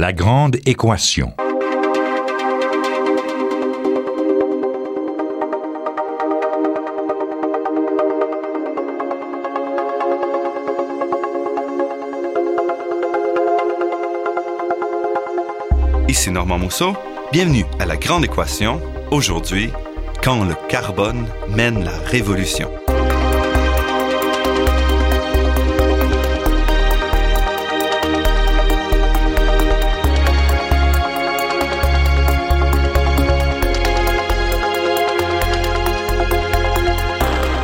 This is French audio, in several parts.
La grande équation. Ici Normand Mousseau. Bienvenue à La Grande Équation. Aujourd'hui, quand le carbone mène la révolution.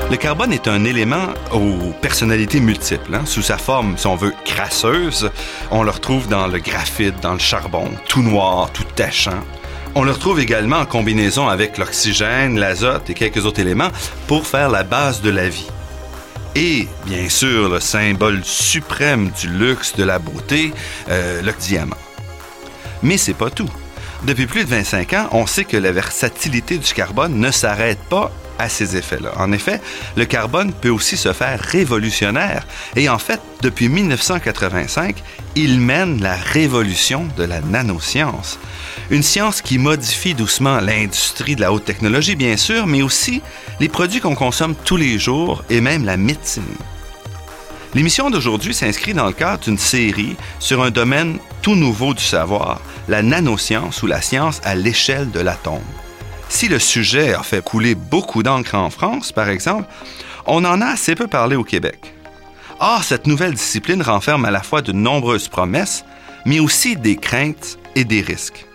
Le carbone est un élément aux personnalités multiples. hein. Sous sa forme, si on veut, crasseuse, on le retrouve dans le graphite, dans le charbon, tout noir, tout tachant. On le retrouve également en combinaison avec l'oxygène, l'azote et quelques autres éléments pour faire la base de la vie. Et, bien sûr, le symbole suprême du luxe, de la beauté, euh, le diamant. Mais c'est pas tout. Depuis plus de 25 ans, on sait que la versatilité du carbone ne s'arrête pas à ces effets-là. En effet, le carbone peut aussi se faire révolutionnaire. Et en fait, depuis 1985, il mène la révolution de la nanoscience. Une science qui modifie doucement l'industrie de la haute technologie, bien sûr, mais aussi les produits qu'on consomme tous les jours et même la médecine. L'émission d'aujourd'hui s'inscrit dans le cadre d'une série sur un domaine tout nouveau du savoir, la nanoscience ou la science à l'échelle de l'atome. Si le sujet a fait couler beaucoup d'encre en France, par exemple, on en a assez peu parlé au Québec. Or, cette nouvelle discipline renferme à la fois de nombreuses promesses, mais aussi des craintes et des risques.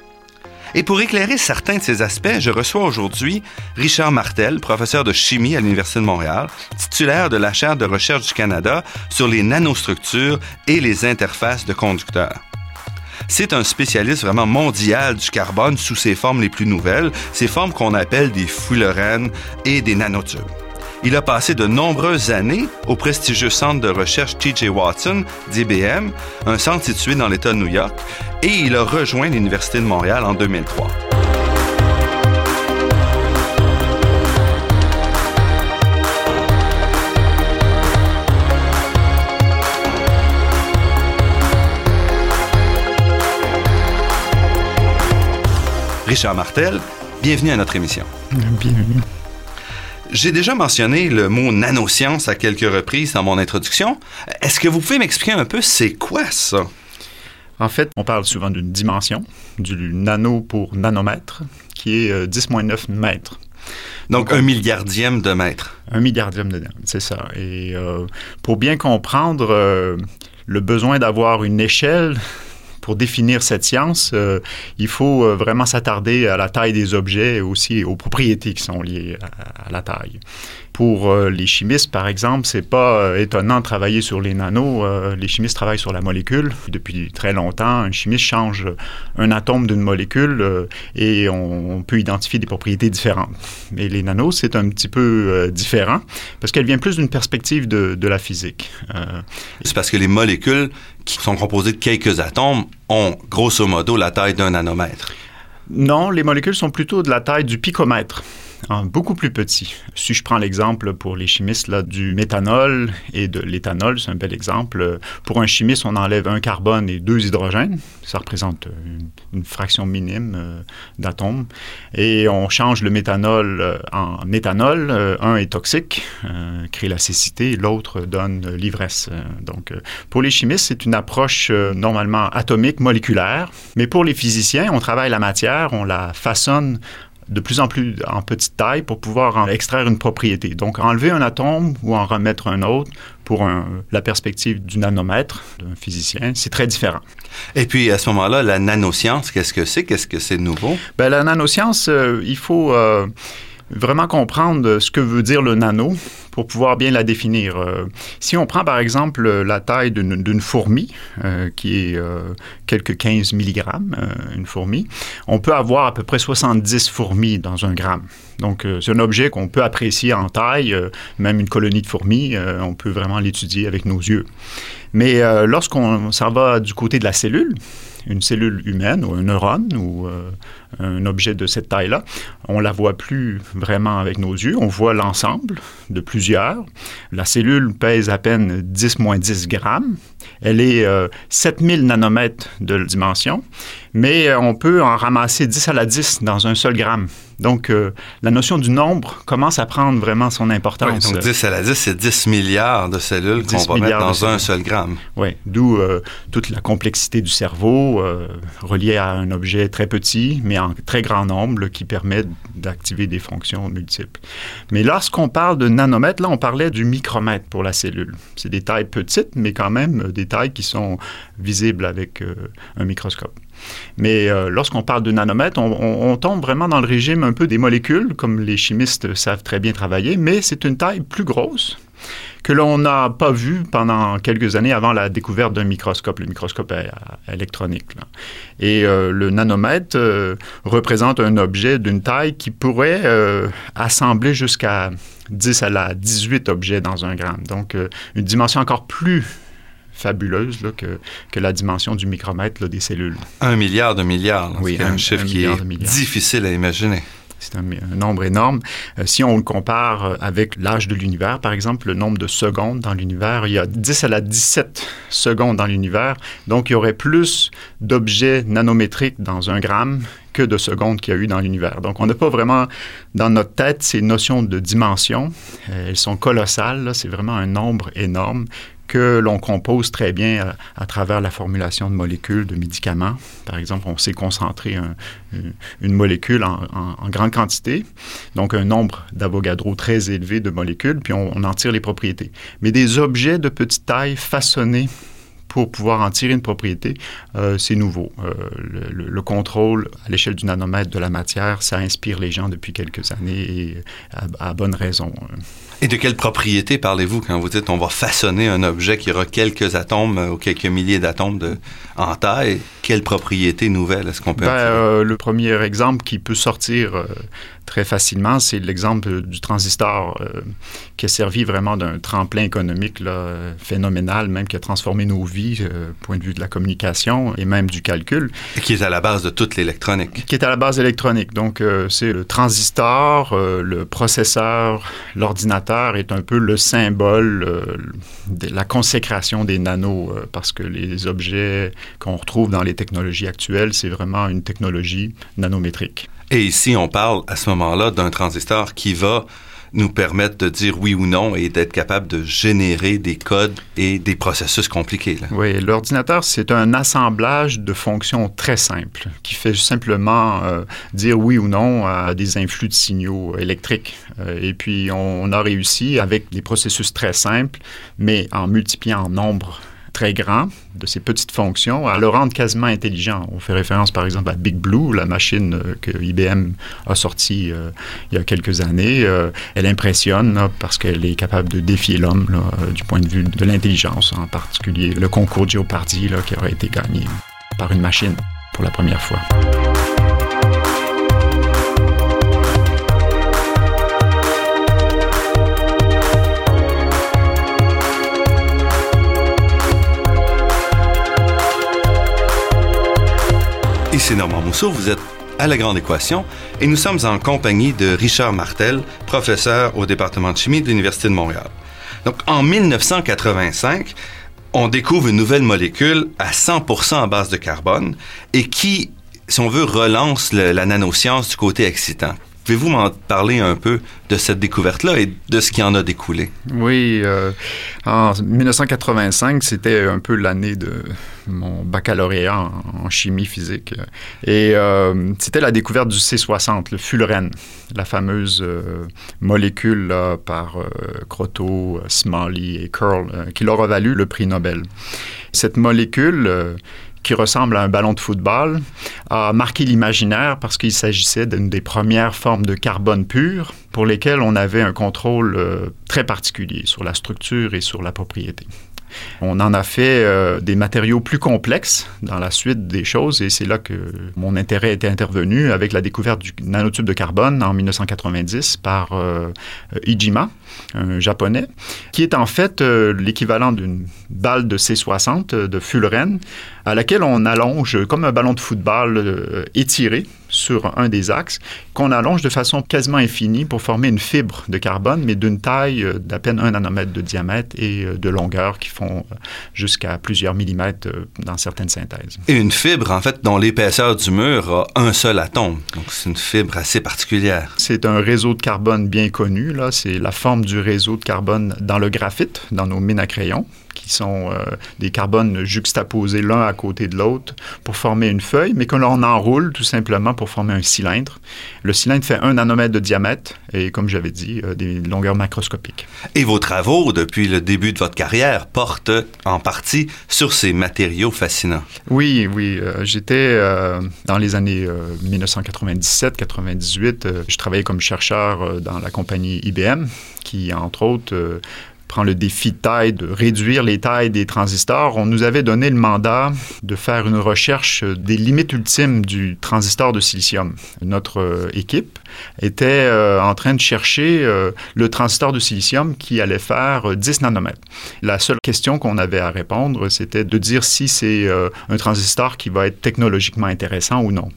Et pour éclairer certains de ces aspects, je reçois aujourd'hui Richard Martel, professeur de chimie à l'Université de Montréal, titulaire de la chaire de recherche du Canada sur les nanostructures et les interfaces de conducteurs. C'est un spécialiste vraiment mondial du carbone sous ses formes les plus nouvelles, ces formes qu'on appelle des fullerenes et des nanotubes. Il a passé de nombreuses années au prestigieux centre de recherche T.J. Watson, d'IBM, un centre situé dans l'État de New York, et il a rejoint l'Université de Montréal en 2003. Richard Martel, bienvenue à notre émission. Bienvenue. J'ai déjà mentionné le mot nanoscience à quelques reprises dans mon introduction. Est-ce que vous pouvez m'expliquer un peu c'est quoi ça? En fait, on parle souvent d'une dimension, du nano pour nanomètre, qui est euh, 10-9 mètres. Donc, un milliardième de mètre. Un milliardième de mètre, c'est ça. Et euh, pour bien comprendre euh, le besoin d'avoir une échelle pour définir cette science, euh, il faut euh, vraiment s'attarder à la taille des objets et aussi aux propriétés qui sont liées à, la taille. Pour euh, les chimistes, par exemple, c'est pas étonnant de travailler sur les nanos. Les chimistes travaillent sur la molécule. Depuis très longtemps, un chimiste change un atome d'une molécule et on, peut identifier des propriétés différentes. Mais les nanos, c'est un petit peu différent parce qu'elle vient plus d'une perspective de, la physique. C'est parce que les molécules qui sont composées de quelques atomes ont grosso modo la taille d'un nanomètre. Non, les molécules sont plutôt de la taille du picomètre. Hein, beaucoup plus petit. Si je prends l'exemple pour les chimistes là, du méthanol et de l'éthanol, c'est un bel exemple. Pour un chimiste, on enlève un carbone et deux hydrogènes. Ça représente une, fraction minime euh, d'atomes. Et on change le méthanol euh, en éthanol. Euh, un est toxique, crée la cécité, l'autre donne l'ivresse. Donc, pour les chimistes, c'est une approche normalement atomique, moléculaire. Mais pour les physiciens, on travaille la matière, on la façonne de plus en plus en petite taille pour pouvoir en extraire une propriété. Donc, enlever un atome ou en remettre un autre pour un, la perspective du nanomètre d'un physicien, c'est très différent. Et puis, à ce moment-là, la nanoscience, qu'est-ce que c'est? Qu'est-ce que c'est nouveau? Bien, la nanoscience, euh, il faut... Euh, vraiment comprendre ce que veut dire le nano pour pouvoir bien la définir. Euh, si on prend par exemple la taille d'une fourmi, euh, qui est euh, quelques 15 mg, une fourmi, on peut avoir à peu près 70 fourmis dans un gramme. Donc c'est un objet qu'on peut apprécier en taille, même une colonie de fourmis, on peut vraiment l'étudier avec nos yeux. Mais lorsqu'on s'en va du côté de la cellule, une cellule humaine ou un neurone ou euh, un objet de cette taille-là, on la voit plus vraiment avec nos yeux. On voit l'ensemble de plusieurs. La cellule pèse à peine 10 moins 10 grammes. Elle est 7000 nanomètres de dimension, mais on peut en ramasser 10 à la 10 dans un seul gramme. Donc, euh, la notion du nombre commence à prendre vraiment son importance. Oui, donc 10 à la 10, c'est 10 milliards de cellules qu'on va mettre dans un seul gramme. Oui, d'où euh, toute la complexité du cerveau euh, reliée à un objet très petit, mais en très grand nombre, qui permet d'activer des fonctions multiples. Mais lorsqu'on parle de nanomètres, là, on parlait du micromètre pour la cellule. C'est des tailles petites, mais quand même des tailles qui sont visibles avec un microscope. Mais euh, lorsqu'on parle de nanomètres, on, tombe vraiment dans le régime un peu des molécules, comme les chimistes savent très bien travailler, mais c'est une taille plus grosse que l'on n'a pas vue pendant quelques années avant la découverte d'un microscope, le microscope électronique. Et euh, le nanomètre euh, représente un objet d'une taille qui pourrait assembler jusqu'à 10 à la 18 objets dans un gramme. Donc, une dimension encore plus fabuleuse que, que, la dimension du micromètre des cellules. Un milliard de milliards. Oui, un, un, chiffre qui est difficile à imaginer. C'est un, nombre énorme. Euh, si on le compare euh, avec l'âge de l'univers, par exemple, le nombre de secondes dans l'univers, il y a 10 à la 17 secondes dans l'univers. Donc, il y aurait plus d'objets nanométriques dans un gramme que de secondes qu'il y a eu dans l'univers. Donc, on n'a pas vraiment dans notre tête ces notions de dimension. Euh, elles sont colossales. C'est vraiment un nombre énorme que l'on compose très bien à, travers la formulation de molécules, de médicaments. Par exemple, on sait concentrer une, molécule en, grande quantité, donc un nombre d'Avogadro très élevé de molécules, puis on, en tire les propriétés. Mais des objets de petite taille façonnés pour pouvoir en tirer une propriété, euh, c'est nouveau. Euh, le, contrôle à l'échelle du nanomètre de la matière, ça inspire les gens depuis quelques années et à, bonne raison. Et de quelle propriété parlez-vous quand vous dites on va façonner un objet qui aura quelques atomes euh, ou quelques milliers d'atomes de, en taille? Quelle propriété nouvelle est-ce qu'on peut ben, Le premier exemple qui peut sortir très facilement, c'est l'exemple du transistor euh, qui a servi vraiment d'un tremplin économique là, phénoménal, même qui a transformé nos vies, euh, point de vue de la communication et même du calcul. Et qui est à la base de toute l'électronique. Qui est à la base électronique. Donc, euh, c'est le transistor, le processeur, l'ordinateur est un peu le symbole de la consécration des nanos, parce que les objets qu'on retrouve dans les technologies actuelles, c'est vraiment une technologie nanométrique. Et ici, on parle à ce moment-là d'un transistor qui va nous permettre de dire oui ou non et d'être capable de générer des codes et des processus compliqués. Oui, l'ordinateur, c'est un assemblage de fonctions très simples qui fait simplement euh, dire oui ou non à des influx de signaux électriques. Euh, et puis, on, a réussi avec des processus très simples, mais en multipliant en nombre très grand de ces petites fonctions à le rendre quasiment intelligent. On fait référence par exemple à Big Blue, la machine euh, que IBM a sortie euh, il y a quelques années. Euh, elle impressionne parce qu'elle est capable de défier l'homme du point de vue de l'intelligence, en particulier le concours Jeopardy qui aurait été gagné par une machine pour la première fois. Ici Normand Mousseau, vous êtes à La Grande Équation et nous sommes en compagnie de Richard Martel, professeur au département de chimie de l'Université de Montréal. Donc en 1985, on découvre une nouvelle molécule à 100% à base de carbone et qui, si on veut, relance la nanoscience du côté excitant. Pouvez-vous m'en parler un peu de cette découverte-là et de ce qui en a découlé? Oui, euh, en 1985, c'était un peu l'année de mon baccalauréat en, chimie physique. Et euh, c'était la découverte du C60, le fullerène, la fameuse euh, molécule par Croteau, Smalley et Curl, qui leur a valu le prix Nobel. Cette molécule qui ressemble à un ballon de football, a marqué l'imaginaire parce qu'il s'agissait d'une des premières formes de carbone pur pour lesquelles on avait un contrôle euh, très particulier sur la structure et sur la propriété. On en a fait euh, des matériaux plus complexes dans la suite des choses et c'est là que mon intérêt était intervenu avec la découverte du nanotube de carbone en 1990 par euh, Ijima, un japonais, qui est en fait euh, l'équivalent d'une balle de C60 de Fullerene à laquelle on allonge comme un ballon de football euh, étiré sur un des axes, qu'on allonge de façon quasiment infinie pour former une fibre de carbone, mais d'une taille euh, d'à peine un nanomètre de diamètre et euh, de longueur qui font jusqu'à plusieurs millimètres dans certaines synthèses. Et une fibre, en fait, dont l'épaisseur du mur a un seul atome. Donc, c'est une fibre assez particulière. C'est un réseau de carbone bien connu. Là, c'est la forme du réseau de carbone dans le graphite, dans nos mines à crayon qui sont euh, des carbones juxtaposés l'un à côté de l'autre pour former une feuille, mais que l'on enroule tout simplement pour former un cylindre. Le cylindre fait un nanomètre de diamètre et, comme j'avais dit, euh, des longueurs macroscopiques. Et vos travaux, depuis le début de votre carrière, portent en partie sur ces matériaux fascinants. Oui, oui. Euh, j'étais dans les années 1997-98, je travaillais comme chercheur dans la compagnie IBM qui, entre autres, prend le défi de taille de réduire les tailles des transistors, on nous avait donné le mandat de faire une recherche des limites ultimes du transistor de silicium. Notre euh, équipe était euh, en train de chercher euh, le transistor de silicium qui allait faire 10 nanomètres. La seule question qu'on avait à répondre, c'était de dire si c'est un transistor qui va être technologiquement intéressant ou non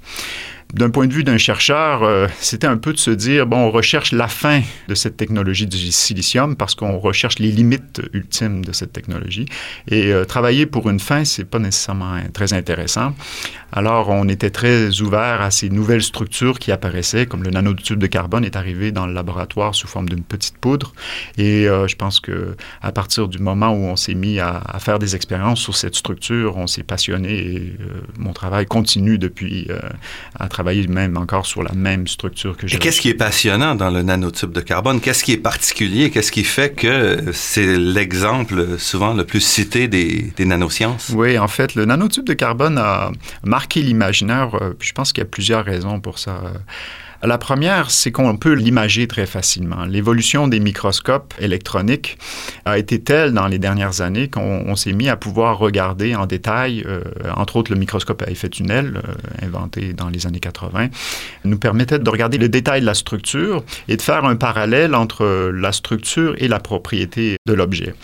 d'un point de vue d'un chercheur, euh, c'était un peu de se dire, bon, on recherche la fin de cette technologie du silicium parce qu'on recherche les limites ultimes de cette technologie. Et euh, travailler pour une fin, c'est pas nécessairement très intéressant. Alors, on était très ouvert à ces nouvelles structures qui apparaissaient, comme le nanotube de carbone est arrivé dans le laboratoire sous forme d'une petite poudre. Et euh, je pense que à partir du moment où on s'est mis à, faire des expériences sur cette structure, on s'est passionné et mon travail continue depuis à travailler même encore sur la même structure que j'ai. Et qu'est-ce qui est passionnant dans le nanotube de carbone? Qu'est-ce qui est particulier? Qu'est-ce qui fait que c'est l'exemple souvent le plus cité des, des, nanosciences? Oui, en fait, le nanotube de carbone a marqué l'imaginaire. Euh, je pense qu'il y a plusieurs raisons pour ça. La première, c'est qu'on peut l'imager très facilement. L'évolution des microscopes électroniques a été telle dans les dernières années qu'on s'est mis à pouvoir regarder en détail, euh, entre autres le microscope à effet tunnel, euh, inventé dans les années 80, nous permettait de regarder le détail de la structure et de faire un parallèle entre la structure et la propriété de l'objet.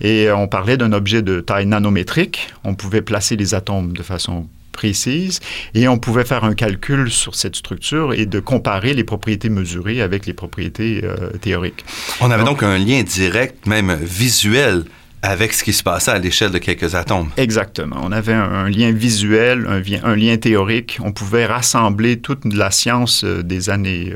Et on parlait d'un objet de taille nanométrique. On pouvait placer les atomes de façon précise et on pouvait faire un calcul sur cette structure et de comparer les propriétés mesurées avec les propriétés euh, théoriques. On avait donc un lien direct, même visuel, avec ce qui se passait à l'échelle de quelques atomes. Exactement. On avait un, lien visuel, un, lien théorique. On pouvait rassembler toute la science euh, des années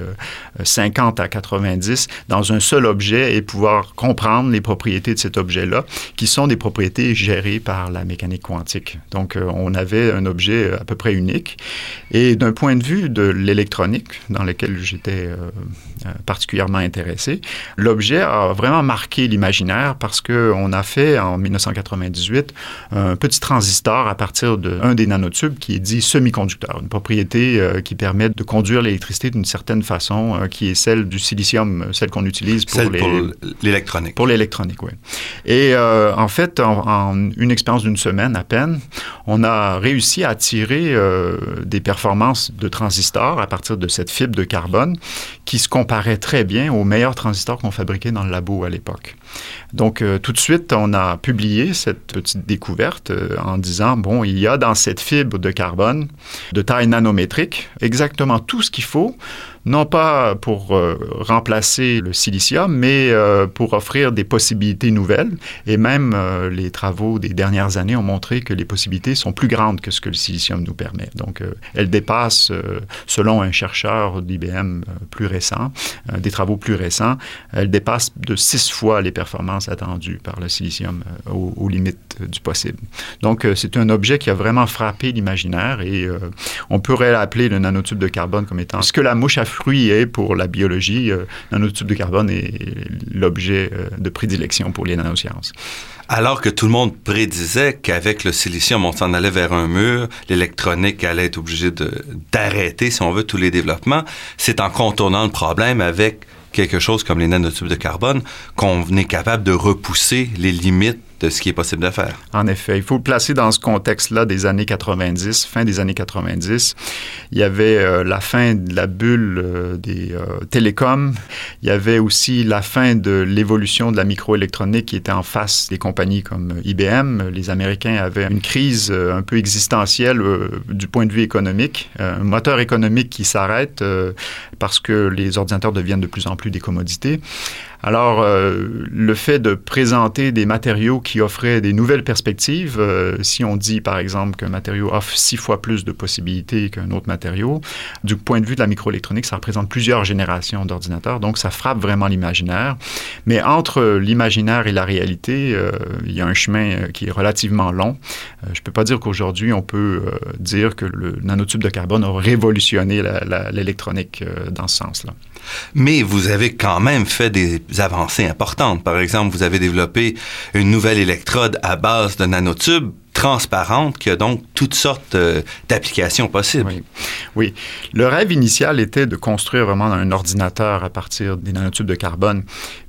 50 euh, à 90 dans un seul objet et pouvoir comprendre les propriétés de cet objet-là, qui sont des propriétés gérées par la mécanique quantique. Donc, euh, on avait un objet à peu près unique. Et d'un point de vue de l'électronique, dans lequel j'étais particulièrement intéressé, l'objet a vraiment marqué l'imaginaire parce qu'on a fait fait en 1998 un petit transistor à partir d'un des nanotubes qui est dit semi-conducteur, une propriété euh, qui permet de conduire l'électricité d'une certaine façon, euh, qui est celle du silicium, celle qu'on utilise pour l'électronique. Pour l'électronique, oui. Et euh, en fait, en, une expérience d'une semaine à peine, on a réussi à tirer des performances de transistors à partir de cette fibre de carbone qui se comparait très bien aux meilleurs transistors qu'on fabriquait dans le labo à l'époque. Donc, euh, tout de suite, on a publié cette petite découverte euh, en disant, bon, il y a dans cette fibre de carbone de taille nanométrique exactement tout ce qu'il faut non pas pour euh, remplacer le silicium, mais euh, pour offrir des possibilités nouvelles. Et même euh, les travaux des dernières années ont montré que les possibilités sont plus grandes que ce que le silicium nous permet. Donc, elles dépassent, selon un chercheur d'IBM plus récent, des travaux plus récents, elles dépassent de six fois les performances attendues par le silicium aux, limites du possible. Donc, c'est un objet qui a vraiment frappé l'imaginaire et on pourrait l'appeler le nanotube de carbone comme étant ce que la mouche a fruit est pour la biologie, euh, nanotube de carbone est l'objet euh, de prédilection pour les nanosciences. Alors que tout le monde prédisait qu'avec le silicium, on s'en allait vers un mur, l'électronique allait être obligée d'arrêter, si on veut, tous les développements, c'est en contournant le problème avec quelque chose comme les nanotubes de carbone qu'on est capable de repousser les limites de ce qui est possible de faire. En effet, il faut le placer dans ce contexte-là des années 90, fin des années 90. Il y avait euh, la fin de la bulle euh, des euh, télécoms. Il y avait aussi la fin de l'évolution de la microélectronique qui était en face des compagnies comme IBM. Les Américains avaient une crise un peu existentielle du point de vue économique, un moteur économique qui s'arrête parce que les ordinateurs deviennent de plus en plus des commodités. Alors, euh, le fait de présenter des matériaux qui offraient des nouvelles perspectives, euh, si on dit par exemple qu'un matériau offre six fois plus de possibilités qu'un autre matériau, du point de vue de la microélectronique, ça représente plusieurs générations d'ordinateurs, donc ça frappe vraiment l'imaginaire. Mais entre l'imaginaire et la réalité, euh, il y a un chemin qui est relativement long. je ne peux pas dire qu'aujourd'hui, on peut dire que le nanotube de carbone a révolutionné l'électronique dans ce sens-là. Mais vous avez quand même fait des avancées importantes. Par exemple, vous avez développé une nouvelle électrode à base de nanotubes transparente qui a donc toutes sortes euh, d'applications possibles. Oui. Le rêve initial était de construire vraiment un ordinateur à partir des nanotubes de carbone.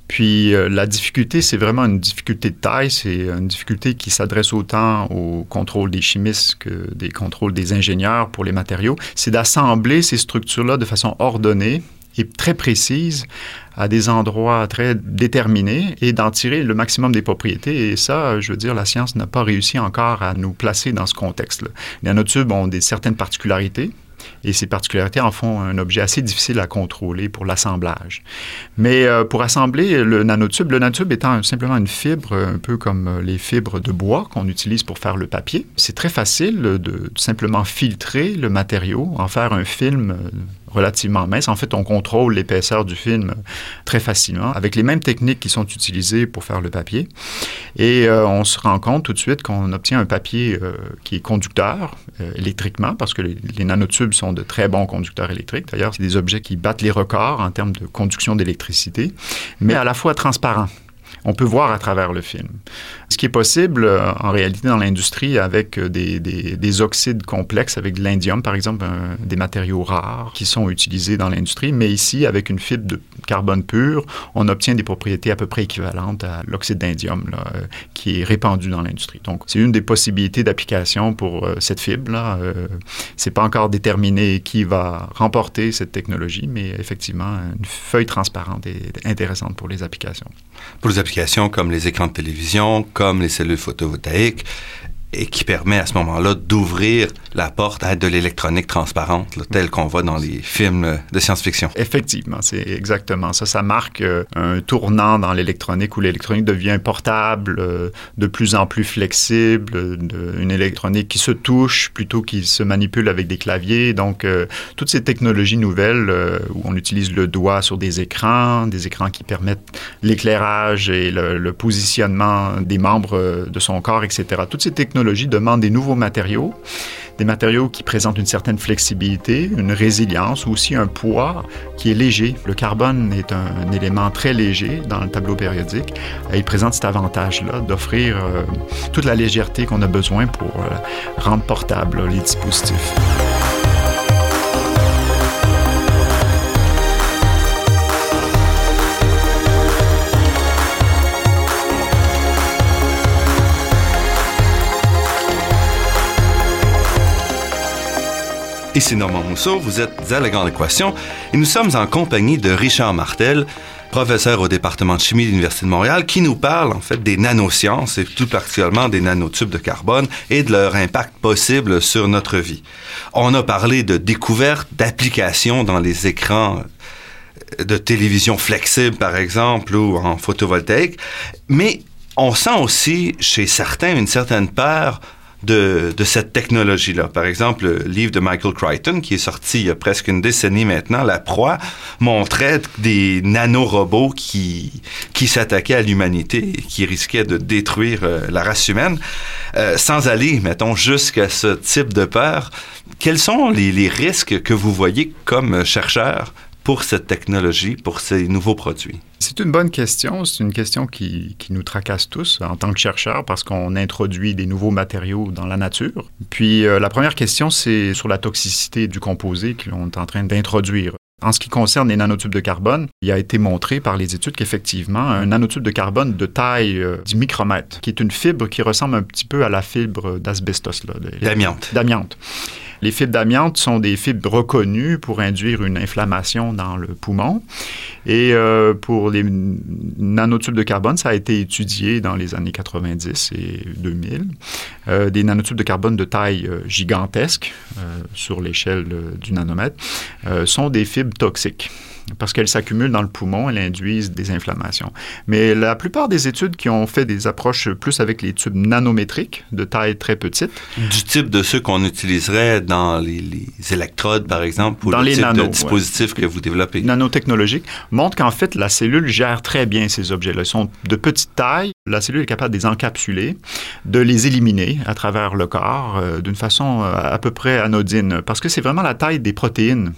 Puis euh, la difficulté, c'est vraiment une difficulté de taille, c'est une difficulté qui s'adresse autant au contrôle des chimistes que des contrôles des ingénieurs pour les matériaux. C'est d'assembler ces structures-là de façon ordonnée et très précise à des endroits très déterminés et d'en tirer le maximum des propriétés. Et ça, je veux dire, la science n'a pas réussi encore à nous placer dans ce contexte-là. Les nanotubes ont des certaines particularités et ces particularités en font un objet assez difficile à contrôler pour l'assemblage. Mais euh, pour assembler le nanotube, le nanotube étant simplement une fibre, un peu comme euh, les fibres de bois qu'on utilise pour faire le papier, c'est très facile de simplement filtrer le matériau, en faire un film euh, relativement mince. En fait, on contrôle l'épaisseur du film très facilement avec les mêmes techniques qui sont utilisées pour faire le papier. Et on se rend compte tout de suite qu'on obtient un papier qui est conducteur électriquement parce que les, les nanotubes sont de très bons conducteurs électriques. D'ailleurs, c'est des objets qui battent les records en termes de conduction d'électricité, mais à la fois transparents on peut voir à travers le film. Ce qui est possible euh, en réalité dans l'industrie avec euh, des, oxydes complexes, avec de l'indium par exemple, des matériaux rares qui sont utilisés dans l'industrie, mais ici avec une fibre de carbone pur, on obtient des propriétés à peu près équivalentes à l'oxyde d'indium euh, qui est répandu dans l'industrie. Donc c'est une des possibilités d'application pour cette fibre. là. c'est pas encore déterminé qui va remporter cette technologie, mais effectivement une feuille transparente est intéressante. Pour les applications comme les écrans de télévision, comme les cellules photovoltaïques, et qui permet à ce moment-là d'ouvrir la porte à de l'électronique transparente, telle qu'on voit dans les films de science-fiction. Effectivement, c'est exactement ça. Ça marque euh, un tournant dans l'électronique où l'électronique devient portable, euh, de plus en plus flexible, une électronique qui se touche plutôt qu'il se manipule avec des claviers. Donc, euh, toutes ces technologies nouvelles où on utilise le doigt sur des écrans, des écrans qui permettent l'éclairage et le, le positionnement des membres de son corps, etc. Toutes ces technologies demande des nouveaux matériaux, des matériaux qui présentent une certaine flexibilité, une résilience, aussi un poids qui est léger. Le carbone est un, élément très léger dans le tableau périodique et il présente cet avantage-là d'offrir euh, toute la légèreté qu'on a besoin pour euh, rendre portables les dispositifs. Ici Normand Mousseau, vous êtes à La Grande Équation et nous sommes en compagnie de Richard Martel, professeur au département de chimie de l'Université de Montréal, qui nous parle en fait des nanosciences et tout particulièrement des nanotubes de carbone et de leur impact possible sur notre vie. On a parlé de découvertes, d'applications dans les écrans de télévision flexible, par exemple, ou en photovoltaïque, mais on sent aussi chez certains une certaine peur de, cette technologie-là. Par exemple, le livre de Michael Crichton, qui est sorti il y a presque une décennie maintenant, La Proie, montrait des nanorobots qui, qui s'attaquaient à l'humanité et qui risquaient de détruire euh, la race humaine. Euh, sans aller, mettons, jusqu'à ce type de peur, quels sont les, les risques que vous voyez comme chercheur pour cette technologie, pour ces nouveaux produits? C'est une bonne question. C'est une question qui, qui, nous tracasse tous en tant que chercheurs parce qu'on introduit des nouveaux matériaux dans la nature. Puis euh, la première question, c'est sur la toxicité du composé qu'on est en train d'introduire. En ce qui concerne les nanotubes de carbone, il a été montré par les études qu'effectivement, un nanotube de carbone de taille euh, du micromètre, qui est une fibre qui ressemble un petit peu à la fibre d'asbestos. D'amiante. D'amiante. Les fibres d'amiante sont des fibres reconnues pour induire une inflammation dans le poumon. Et euh, pour les nanotubes de carbone, ça a été étudié dans les années 90 et 2000. Euh, des nanotubes de carbone de taille euh, gigantesque, sur l'échelle du nanomètre, sont des fibres toxiques parce qu'elles s'accumulent dans le poumon, elles induisent des inflammations. Mais la plupart des études qui ont fait des approches plus avec les tubes nanométriques, de taille très petite. Du type de ceux qu'on utiliserait dans les, électrodes, par exemple, ou dans le les type de dispositifs que vous développez. Nanotechnologiques, montrent qu'en fait, la cellule gère très bien ces objets-là. Ils sont de petite taille. La cellule est capable de les encapsuler, de les éliminer à travers le corps euh, d'une façon euh, à peu près anodine, parce que c'est vraiment la taille des protéines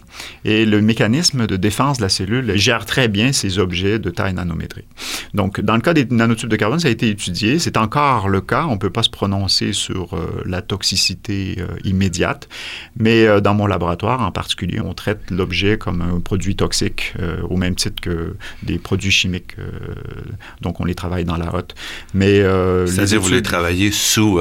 et le mécanisme de défense de la cellule gère très bien ces objets de taille nanométrique. Donc, dans le cas des nanotubes de carbone, ça a été étudié. C'est encore le cas. On ne peut pas se prononcer sur euh, la toxicité euh, immédiate, mais euh, dans mon laboratoire en particulier, on traite l'objet comme un produit toxique au même titre que des produits chimiques. donc, on les travaille dans la hotte. Mais c'est-à-dire vous les travaillez sous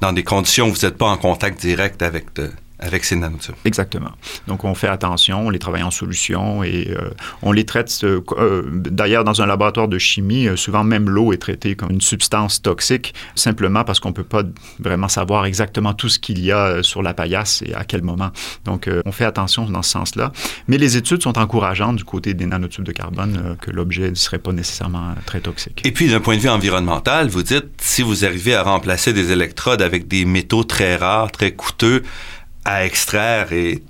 dans des conditions où vous n'êtes pas en contact direct avec de avec ces nanotubes. Exactement. Donc, on fait attention, on les travaille en solution et euh, on les traite. Euh, euh, d'ailleurs, dans un laboratoire de chimie, souvent même l'eau est traitée comme une substance toxique, simplement parce qu'on ne peut pas vraiment savoir exactement tout ce qu'il y a sur la paillasse et à quel moment. Donc, on fait attention dans ce sens-là. Mais les études sont encourageantes du côté des nanotubes de carbone que l'objet ne serait pas nécessairement très toxique. Et puis, d'un point de vue environnemental, vous dites, si vous arrivez à remplacer des électrodes avec des métaux très rares, très coûteux, à extraire et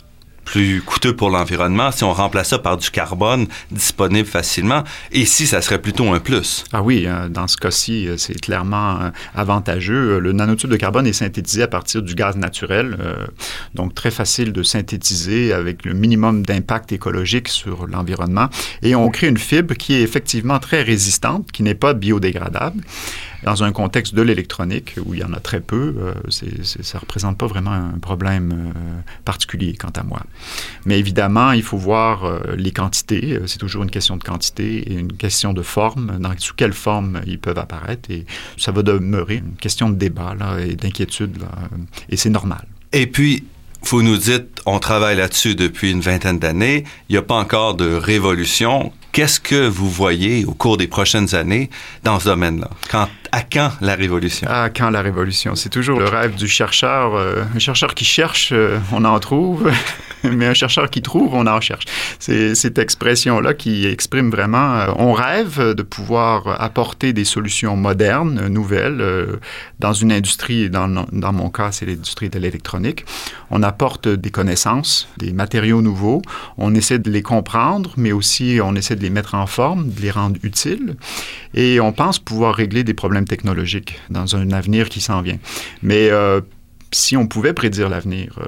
plus coûteux pour l'environnement si on remplace ça par du carbone disponible facilement. Et si ça serait plutôt un plus? Ah oui, euh, dans ce cas-ci, euh, c'est clairement euh, avantageux. Le nanotube de carbone est synthétisé à partir du gaz naturel, donc très facile de synthétiser avec le minimum d'impact écologique sur l'environnement. Et on crée une fibre qui est effectivement très résistante, qui n'est pas biodégradable dans un contexte de l'électronique où il y en a très peu, ça ne représente pas vraiment un problème particulier quant à moi. Mais évidemment, il faut voir euh, les quantités. C'est toujours une question de quantité et une question de forme, dans sous quelle forme ils peuvent apparaître. Et ça va demeurer une question de débat et d'inquiétude. Et c'est normal. Et puis, vous nous dites, on travaille là-dessus depuis une vingtaine d'années. Il n'y a pas encore de révolution. Qu'est-ce que vous voyez au cours des prochaines années dans ce domaine-là? À quand la révolution? À quand la révolution? C'est toujours le rêve du chercheur. Euh, un chercheur qui cherche, euh, on en trouve, mais un chercheur qui trouve, on en cherche. C'est cette expression-là qui exprime vraiment, euh, on rêve de pouvoir apporter des solutions modernes, nouvelles, dans une industrie, dans, dans mon cas, c'est l'industrie de l'électronique. On apporte des connaissances, des matériaux nouveaux, on essaie de les comprendre, mais aussi on essaie de les mettre en forme, de les rendre utiles. Et on pense pouvoir régler des problèmes technologiques dans un avenir qui s'en vient. Mais euh, si on pouvait prédire l'avenir, euh,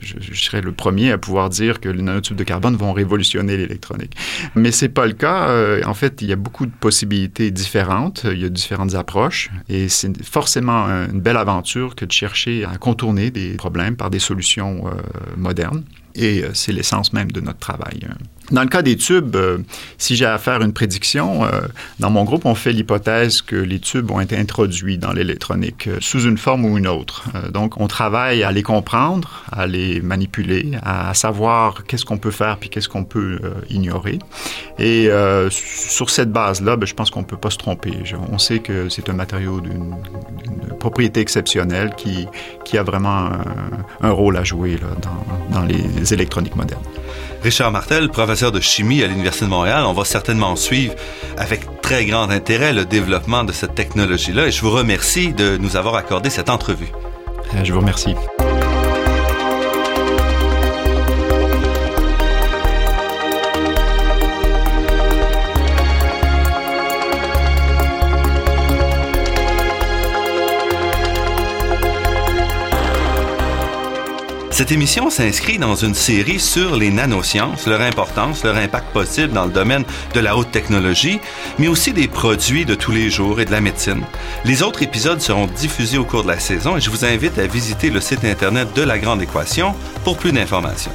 je, serais le premier à pouvoir dire que les nanotubes de carbone vont révolutionner l'électronique. Mais c'est pas le cas. Euh, en fait, il y a beaucoup de possibilités différentes. Il y a différentes approches. Et c'est forcément une belle aventure que de chercher à contourner des problèmes par des solutions modernes. Et c'est l'essence même de notre travail. Dans le cas des tubes, euh, si j'ai à faire une prédiction, euh, dans mon groupe, on fait l'hypothèse que les tubes ont été introduits dans l'électronique euh, sous une forme ou une autre. donc, on travaille à les comprendre, à les manipuler, à, savoir qu'est-ce qu'on peut faire puis qu'est-ce qu'on peut ignorer. Et sur cette base-là, ben, je pense qu'on ne peut pas se tromper. on sait que c'est un matériau d'une propriété exceptionnelle qui, qui a vraiment un, rôle à jouer dans, dans les électroniques modernes. Richard Martel, professeur de chimie à l'Université de Montréal, on va certainement suivre avec très grand intérêt le développement de cette technologie-là et je vous remercie de nous avoir accordé cette entrevue. Je vous remercie. Cette émission s'inscrit dans une série sur les nanosciences, leur importance, leur impact possible dans le domaine de la haute technologie, mais aussi des produits de tous les jours et de la médecine. Les autres épisodes seront diffusés au cours de la saison et je vous invite à visiter le site Internet de La Grande Équation pour plus d'informations.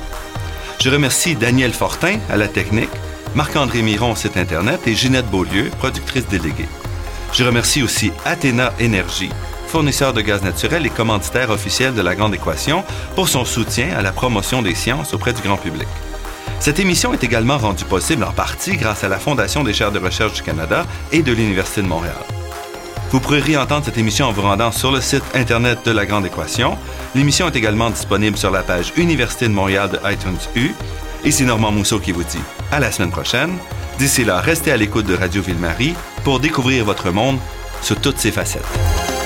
Je remercie Daniel Fortin à la technique, Marc-André Miron au site Internet et Ginette Beaulieu, productrice déléguée. Je remercie aussi Athéna Énergie, fournisseur de gaz naturel et commanditaire officiel de la Grande Équation, pour son soutien à la promotion des sciences auprès du grand public. Cette émission est également rendue possible en partie grâce à la Fondation des chaires de recherche du Canada et de l'Université de Montréal. Vous pourrez réentendre cette émission en vous rendant sur le site Internet de La Grande Équation. L'émission est également disponible sur la page Université de Montréal de iTunes U. C'est Normand Mousseau qui vous dit à la semaine prochaine. D'ici là, restez à l'écoute de Radio Ville-Marie pour découvrir votre monde sous toutes ses facettes.